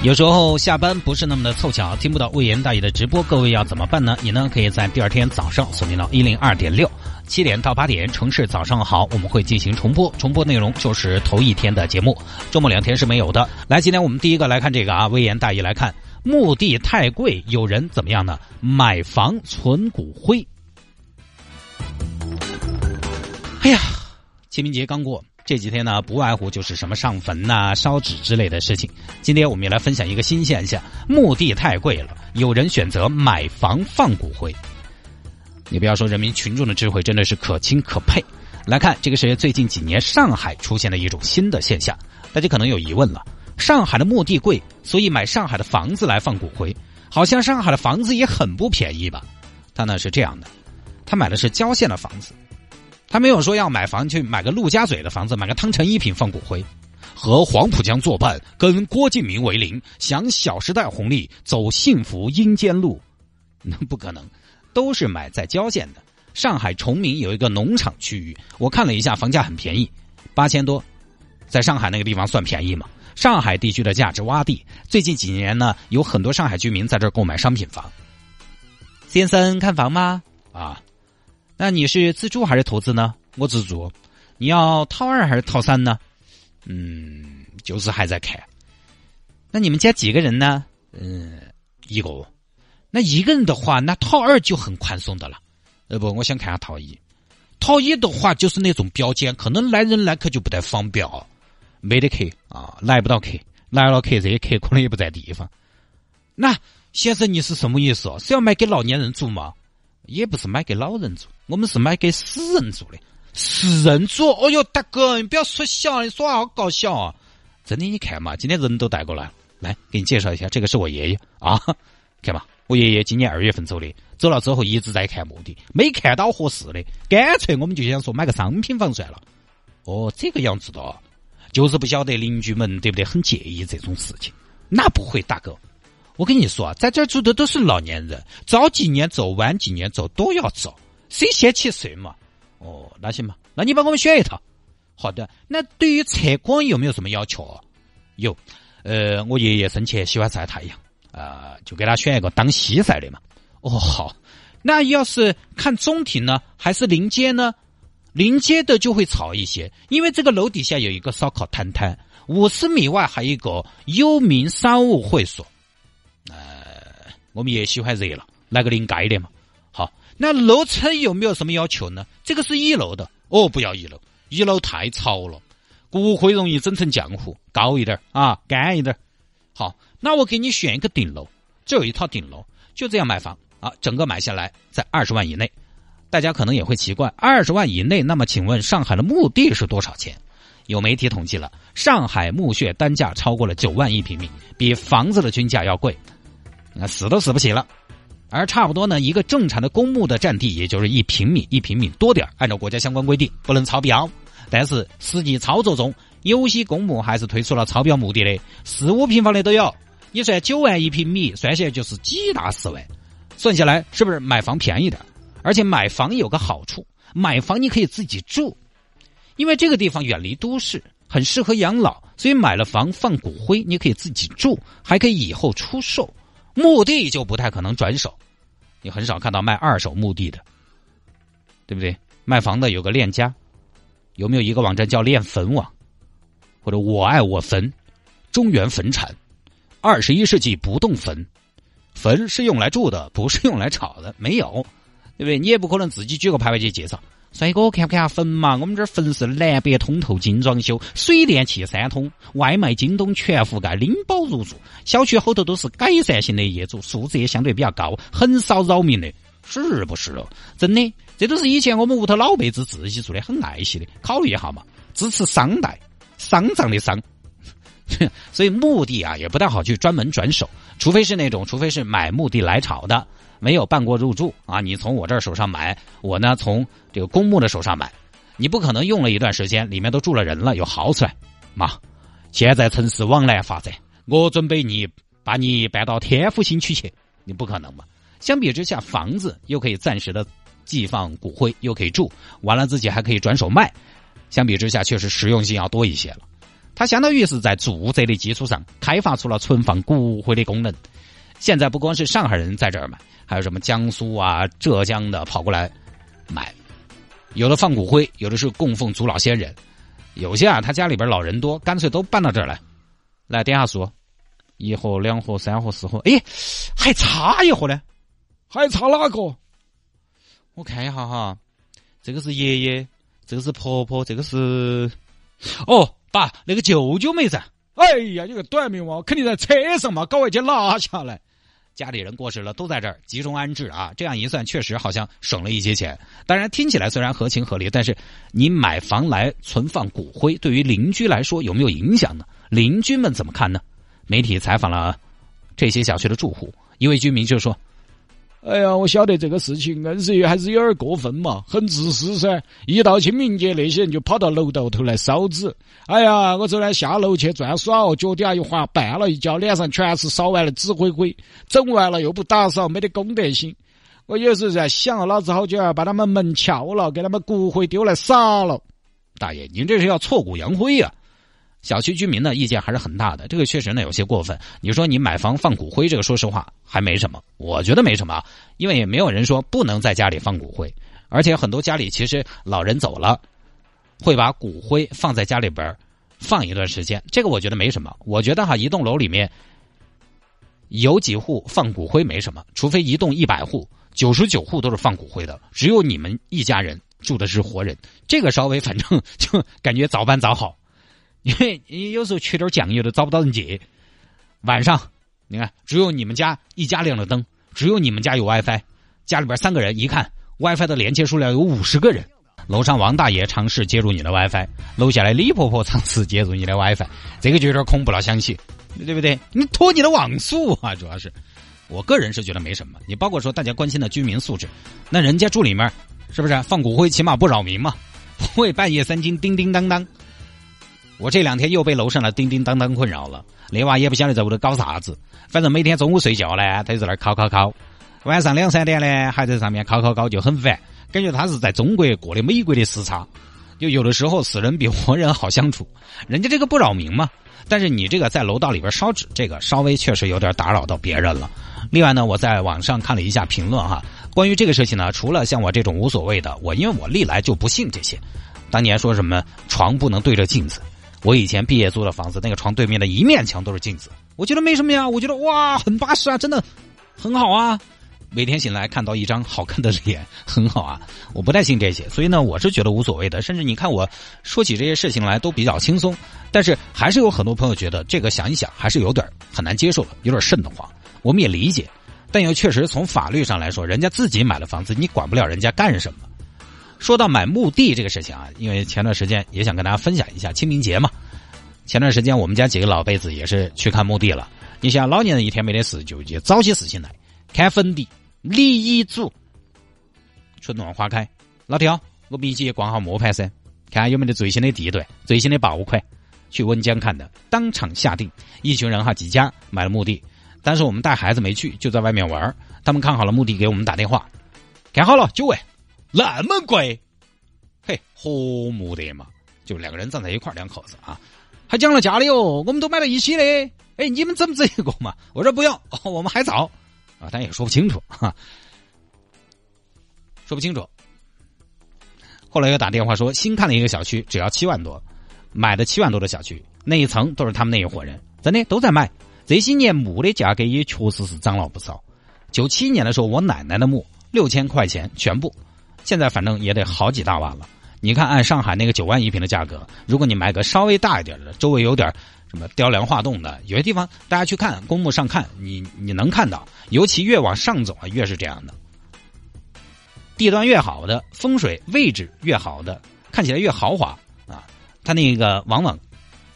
有时候下班不是那么的凑巧，听不到魏延大爷的直播，各位要怎么办呢？你呢可以在第二天早上锁定到一零二点六，七点到八点，城市早上好，我们会进行重播，重播内容就是头一天的节目，周末两天是没有的。来，今天我们第一个来看这个啊，魏延大爷来看，墓地太贵，有人怎么样呢？买房存骨灰。哎呀，清明节刚过。这几天呢，不外乎就是什么上坟呐、烧纸之类的事情。今天我们也来分享一个新现象：墓地太贵了，有人选择买房放骨灰。你不要说人民群众的智慧真的是可亲可佩。来看，这个是最近几年上海出现的一种新的现象。大家可能有疑问了：上海的墓地贵，所以买上海的房子来放骨灰，好像上海的房子也很不便宜吧？他呢是这样的，他买的是郊县的房子。他没有说要买房去买个陆家嘴的房子，买个汤臣一品放骨灰，和黄浦江作伴，跟郭敬明为邻，享《小时代》红利，走幸福阴间路，那不可能，都是买在郊县的。上海崇明有一个农场区域，我看了一下，房价很便宜，八千多，在上海那个地方算便宜吗？上海地区的价值洼地，最近几年呢，有很多上海居民在这儿购买商品房。先生看房吗？啊。那你是自住还是投资呢？我自住。你要套二还是套三呢？嗯，就是还在看。那你们家几个人呢？嗯，一个。那一个人的话，那套二就很宽松的了。呃不，我想看下套一。套一的话就是那种标间，可能来人来客就不太方便哦。没得客啊，来不到客，来了客这些客可能也不在地方。那先生你是什么意思？是要买给老年人住吗？也不是买给老人住，我们是买给死人住的。死人住？哦哟，大哥，你不要说笑，你说话好搞笑啊！真的，你看嘛，今天人都带过来了，来给你介绍一下，这个是我爷爷啊，看嘛，我爷爷今年二月份走的，走了之后一直在看墓地，没看到合适的，干脆我们就想说买个商品房算了。哦，这个样子的，就是不晓得邻居们对不对很介意这种事情？那不会，大哥。我跟你说啊，在这儿住的都是老年人，早几年走，晚几年走都要走，谁嫌弃谁嘛。哦，那行吧，那你帮我们选一套。好的，那对于采光有没有什么要求？有，呃，我爷爷生前喜欢晒太阳，啊，就给他选一个当西晒的嘛。哦，好，那要是看中庭呢，还是临街呢？临街的就会吵一些，因为这个楼底下有一个烧烤摊摊，五十米外还有一个幽民商务会所。我们也喜欢热闹，来个临街的嘛。好，那楼层有没有什么要求呢？这个是一楼的哦，不要一楼，一楼太潮了，骨灰容易整成浆糊。高一点啊，干一点。好，那我给你选一个顶楼，这有一套顶楼，就这样买房啊，整个买下来在二十万以内。大家可能也会奇怪，二十万以内，那么请问上海的墓地是多少钱？有媒体统计了，上海墓穴单价超过了九万一平米，比房子的均价要贵。那死都死不起了，而差不多呢，一个正常的公墓的占地也就是一平米，一平米多点按照国家相关规定，不能超标。但是实际操作中，有些公墓还是推出了超标墓地的，四五平方的都有。你算九万一平米，算下来就是几大十万。算下来是不是买房便宜点？而且买房有个好处，买房你可以自己住，因为这个地方远离都市，很适合养老，所以买了房放骨灰，你可以自己住，还可以以后出售。墓地就不太可能转手，你很少看到卖二手墓地的，对不对？卖房的有个链家，有没有一个网站叫链坟网，或者我爱我坟、中原坟产、二十一世纪不动坟，坟是用来住的，不是用来炒的，没有，对不对？你也不可能自己举个牌牌去介绍。帅哥，看不看下坟嘛？我们这儿坟是南北通透，精装修，水电气三通，外卖京东全覆盖，拎包入住。小区后头都是改善型的业主，素质也相对比较高，很少扰民的，是不是哦？真的，这都是以前我们屋头老辈子自己做的，很爱惜的。考虑一下嘛，支持商代，丧葬的丧。所以墓地啊，也不太好去专门转手，除非是那种，除非是买墓地来炒的。没有办过入住啊，你从我这儿手上买，我呢从这个公墓的手上买，你不可能用了一段时间，里面都住了人了，有豪出来嘛？现在城市往南发展，我准备你把你搬到天府新区去，你不可能嘛？相比之下，房子又可以暂时的寄放骨灰，又可以住，完了自己还可以转手卖，相比之下确实实用性要多一些了。它相当于是在住宅的基础上开发出了存放骨灰的功能。现在不光是上海人在这儿买，还有什么江苏啊、浙江的跑过来买，有的放骨灰，有的是供奉祖老先人，有些啊他家里边老人多，干脆都搬到这儿来。来点下数，一盒、两盒、三盒、四盒，哎，还差一盒呢，还差哪个？我看一下哈，这个是爷爷，这个是婆婆，这个是哦，爸，那个舅舅没在。哎呀，你个短命娃，肯定在车上嘛，搞外去拿下来。家里人过世了，都在这儿集中安置啊！这样一算，确实好像省了一些钱。当然，听起来虽然合情合理，但是你买房来存放骨灰，对于邻居来说有没有影响呢？邻居们怎么看呢？媒体采访了这些小区的住户，一位居民就说。哎呀，我晓得这个事情硬是还是有点过分嘛，很自私噻！一到清明节，那些人就跑到楼道头来烧纸。哎呀，我昨天下楼去转耍哦，脚底下一滑，绊了一跤，脸上全是烧完的纸灰灰，整完了又不打扫，没得公德心。我有时在想，老子好久要把他们门撬了，给他们骨灰丢来撒了。大爷，您这是要挫骨扬灰呀！小区居民呢意见还是很大的，这个确实呢有些过分。你说你买房放骨灰，这个说实话还没什么，我觉得没什么，因为也没有人说不能在家里放骨灰，而且很多家里其实老人走了，会把骨灰放在家里边放一段时间，这个我觉得没什么。我觉得哈，一栋楼里面有几户放骨灰没什么，除非一栋一百户，九十九户都是放骨灰的，只有你们一家人住的是活人，这个稍微反正就感觉早办早好。因为你有时候缺点酱油都找不到人借。晚上，你看，只有你们家一家亮着灯，只有你们家有 WiFi，家里边三个人，一看 WiFi 的连接数量有五十个人。楼上王大爷尝试接入你的 WiFi，楼下来李婆婆尝试接入你的 WiFi，这个就有点恐怖了，想起，对不对？你拖你的网速啊，主要是，我个人是觉得没什么。你包括说大家关心的居民素质，那人家住里面，是不是放骨灰起码不扰民嘛？不 会半夜三更叮叮当当。我这两天又被楼上的叮叮当当困扰了，那娃也不晓得在屋头搞啥子，反正每天中午睡觉呢，他就在那儿敲敲敲，晚上两三点呢还在上面敲敲敲，就很烦，感觉他是在中国过的美国的时差，就有的时候死人比活人好相处，人家这个不扰民嘛，但是你这个在楼道里边烧纸，这个稍微确实有点打扰到别人了。另外呢，我在网上看了一下评论哈，关于这个事情呢，除了像我这种无所谓的，我因为我历来就不信这些，当年说什么床不能对着镜子。我以前毕业租的房子，那个床对面的一面墙都是镜子，我觉得没什么呀，我觉得哇，很巴适啊，真的很好啊。每天醒来看到一张好看的脸，很好啊。我不太信这些，所以呢，我是觉得无所谓的。甚至你看我说起这些事情来都比较轻松，但是还是有很多朋友觉得这个想一想还是有点很难接受的，有点瘆得慌。我们也理解，但又确实从法律上来说，人家自己买了房子，你管不了人家干什么。说到买墓地这个事情啊，因为前段时间也想跟大家分享一下清明节嘛。前段时间我们家几个老辈子也是去看墓地了。你想老年人一天没得事，就去早些事情来看坟地、立遗嘱。春暖花开，老铁，我们一起逛下墓盘噻，看有没得最新的地段、最新的爆款。去温江看的，当场下定，一群人哈几家买了墓地，但是我们带孩子没去，就在外面玩。他们看好了墓地，给我们打电话，看好了九位。那么贵，嘿，和睦的嘛，就两个人站在一块两口子啊，还讲了价的哦，我们都买了一起的，哎，你们怎么这个嘛？我说不要，我们还早啊，但也说不清楚哈，说不清楚。后来又打电话说新看了一个小区，只要七万多，买的七万多的小区，那一层都是他们那一伙人，真的都在卖。这些年墓的价格也确实是涨了不少。九七年的时候，我奶奶的墓六千块钱全部。现在反正也得好几大万了。你看，按上海那个九万一平的价格，如果你买个稍微大一点的，周围有点什么雕梁画栋的，有些地方大家去看公墓上看，你你能看到，尤其越往上走啊，越是这样的。地段越好的，风水位置越好的，看起来越豪华啊。它那个往往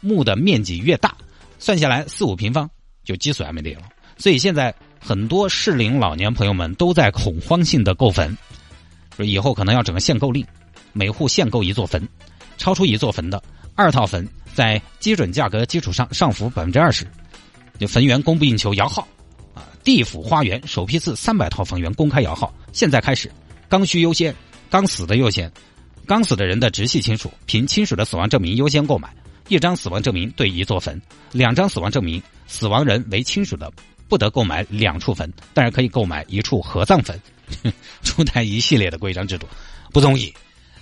墓的面积越大，算下来四五平方就积水还没得了。所以现在很多适龄老年朋友们都在恐慌性的购坟，说以后可能要整个限购令，每户限购一座坟，超出一座坟的二套坟在基准价格基础上上浮百分之二十，就坟源供不应求摇号，啊，地府花园首批次三百套坟源公开摇号，现在开始，刚需优先，刚死的优先，刚死的人的直系亲属凭亲属的死亡证明优先购买，一张死亡证明对一座坟，两张死亡证明死亡人为亲属的。不得购买两处坟，但是可以购买一处合葬坟，出台一系列的规章制度，不容易。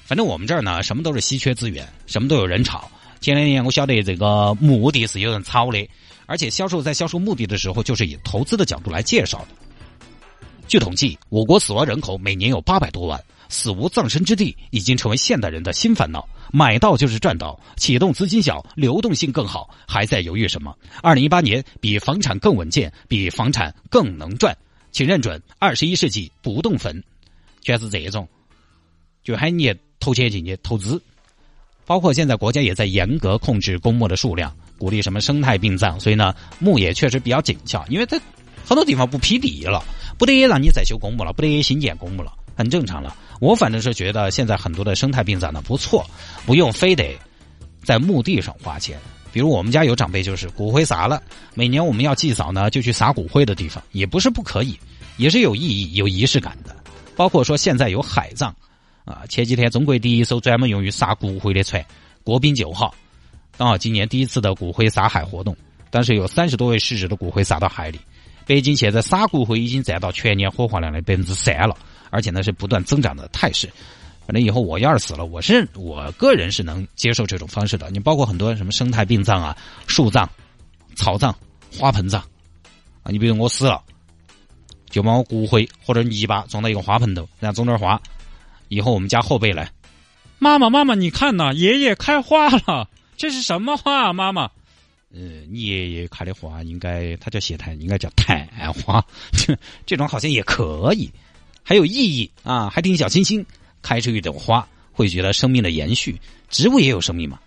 反正我们这儿呢，什么都是稀缺资源，什么都有人炒。前两年我晓得这个墓地是有人炒的，而且销售在销售墓地的时候，就是以投资的角度来介绍的。据统计，我国死亡人口每年有八百多万。死无葬身之地已经成为现代人的新烦恼，买到就是赚到，启动资金小，流动性更好，还在犹豫什么？二零一八年比房产更稳健，比房产更能赚，请认准二十一世纪不动坟，全是这一种，就喊你投钱进去投资，包括现在国家也在严格控制公墓的数量，鼓励什么生态殡葬，所以呢，墓也确实比较紧俏，因为它很多地方不批地了，不得让你再修公墓了，不得新建公墓了。很正常了，我反正是觉得现在很多的生态殡葬呢不错，不用非得在墓地上花钱。比如我们家有长辈就是骨灰撒了，每年我们要祭扫呢，就去撒骨灰的地方，也不是不可以，也是有意义、有仪式感的。包括说现在有海葬，啊，前几天中国第一艘专门用于撒骨灰的船“国宾九号”，刚好今年第一次的骨灰撒海活动，当时有三十多位逝者的骨灰撒到海里。北京现在撒骨灰已经占到全年火化量的百分之三了。而且呢是不断增长的态势，反正以后我要是死了，我是我个人是能接受这种方式的。你包括很多什么生态殡葬啊、树葬、草葬、花盆葬啊，你比如我死了，就把我骨灰或者泥巴装到一个花盆头，然后种点花，以后我们家后辈来，妈妈妈妈，你看呐，爷爷开花了，这是什么花？妈妈，呃，你爷爷开的花应该它叫谢檀，应该叫檀花，这种好像也可以。还有意义啊，还挺小清新，开出一朵花，会觉得生命的延续。植物也有生命嘛，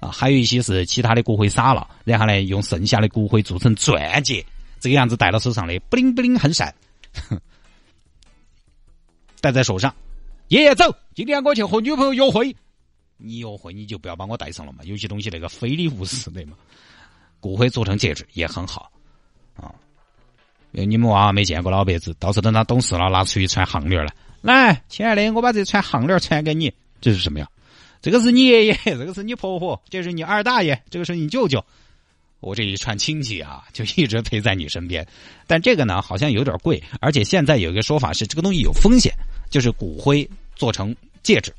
啊，还有一些是其他的骨灰撒了，然后呢，用剩下的骨灰做成钻戒，这个样子戴到手上的，不灵不灵很闪，戴在手上。爷爷走，今天我去和女朋友约会。你约会你就不要把我带上了嘛，有些东西那个非礼勿视的嘛。骨灰做成戒指也很好啊。你们娃娃没见过老辈子，到时候等他懂事了，拿出一串项链来。来，亲爱的，我把这串项链传给你。这是什么呀？这个是你爷爷，这个是你婆婆，这是你二大爷，这个是你舅舅。我这一串亲戚啊，就一直陪在你身边。但这个呢，好像有点贵，而且现在有一个说法是，这个东西有风险，就是骨灰做成戒指。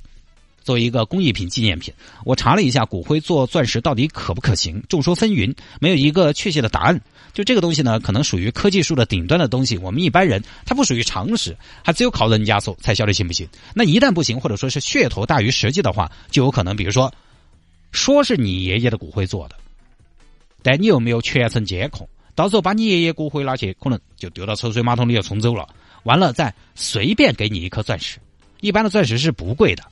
作为一个工艺品纪念品，我查了一下骨灰做钻石到底可不可行，众说纷纭，没有一个确切的答案。就这个东西呢，可能属于科技树的顶端的东西，我们一般人它不属于常识，还只有靠人家说才晓得行不行。那一旦不行，或者说是噱头大于实际的话，就有可能，比如说，说是你爷爷的骨灰做的，但你又没有全程监控，到时候把你爷爷骨灰拿去，可能就丢到抽水马桶里要冲走了，完了再随便给你一颗钻石，一般的钻石是不贵的。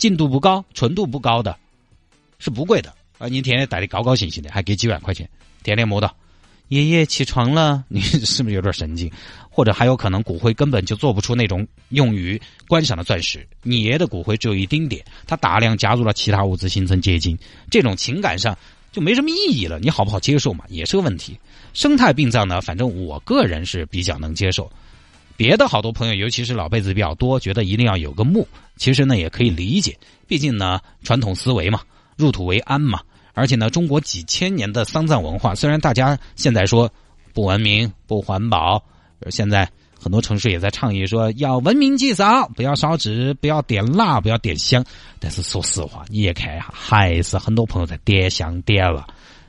净度不高、纯度不高的，是不贵的啊！你天天戴的高高兴兴的，还给几万块钱，天天摸到。爷爷起床了，你是不是有点神经？或者还有可能骨灰根本就做不出那种用于观赏的钻石。你爷的骨灰只有一丁点，它大量加入了其他物质形成结晶，这种情感上就没什么意义了。你好不好接受嘛，也是个问题。生态殡葬呢，反正我个人是比较能接受。别的好多朋友，尤其是老辈子比较多，觉得一定要有个墓。其实呢，也可以理解，毕竟呢，传统思维嘛，入土为安嘛。而且呢，中国几千年的丧葬文化，虽然大家现在说不文明、不环保，现在很多城市也在倡议说要文明祭扫，不要烧纸，不要点蜡，不要点香。但是说实话，你也看一下，还是很多朋友在点香点了。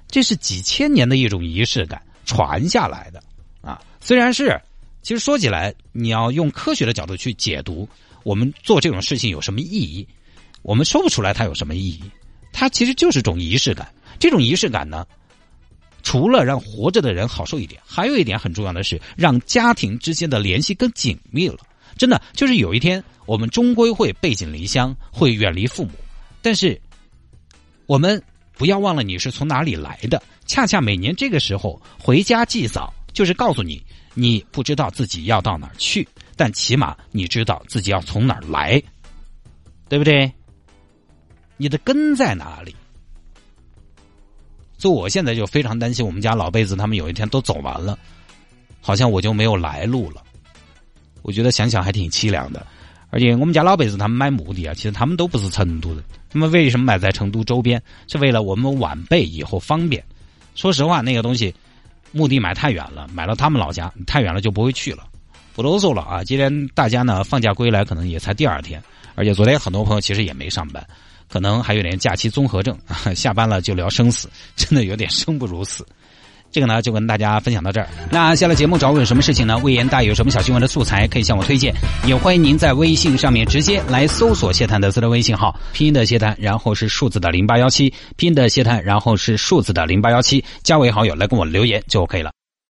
这是几千年的一种仪式感传下来的啊，虽然是。其实说起来，你要用科学的角度去解读，我们做这种事情有什么意义？我们说不出来它有什么意义。它其实就是种仪式感。这种仪式感呢，除了让活着的人好受一点，还有一点很重要的是，让家庭之间的联系更紧密了。真的，就是有一天我们终归会背井离乡，会远离父母，但是我们不要忘了你是从哪里来的。恰恰每年这个时候回家祭扫。就是告诉你，你不知道自己要到哪儿去，但起码你知道自己要从哪儿来，对不对？你的根在哪里？所以我现在就非常担心，我们家老辈子他们有一天都走完了，好像我就没有来路了。我觉得想想还挺凄凉的。而且我们家老辈子他们买墓地啊，其实他们都不是成都人，他们为什么买在成都周边？是为了我们晚辈以后方便。说实话，那个东西墓地买太远了，买到他们老家太远了就不会去了。不啰嗦了啊！今天大家呢放假归来，可能也才第二天，而且昨天很多朋友其实也没上班。可能还有点假期综合症，下班了就聊生死，真的有点生不如死。这个呢，就跟大家分享到这儿。那下了节目找我有什么事情呢？魏延大有什么小新闻的素材可以向我推荐，也欢迎您在微信上面直接来搜索谢探的私人微信号，拼音的谢探，然后是数字的零八幺七，拼音的谢探，然后是数字的零八幺七，加为好友来跟我留言就 OK 了。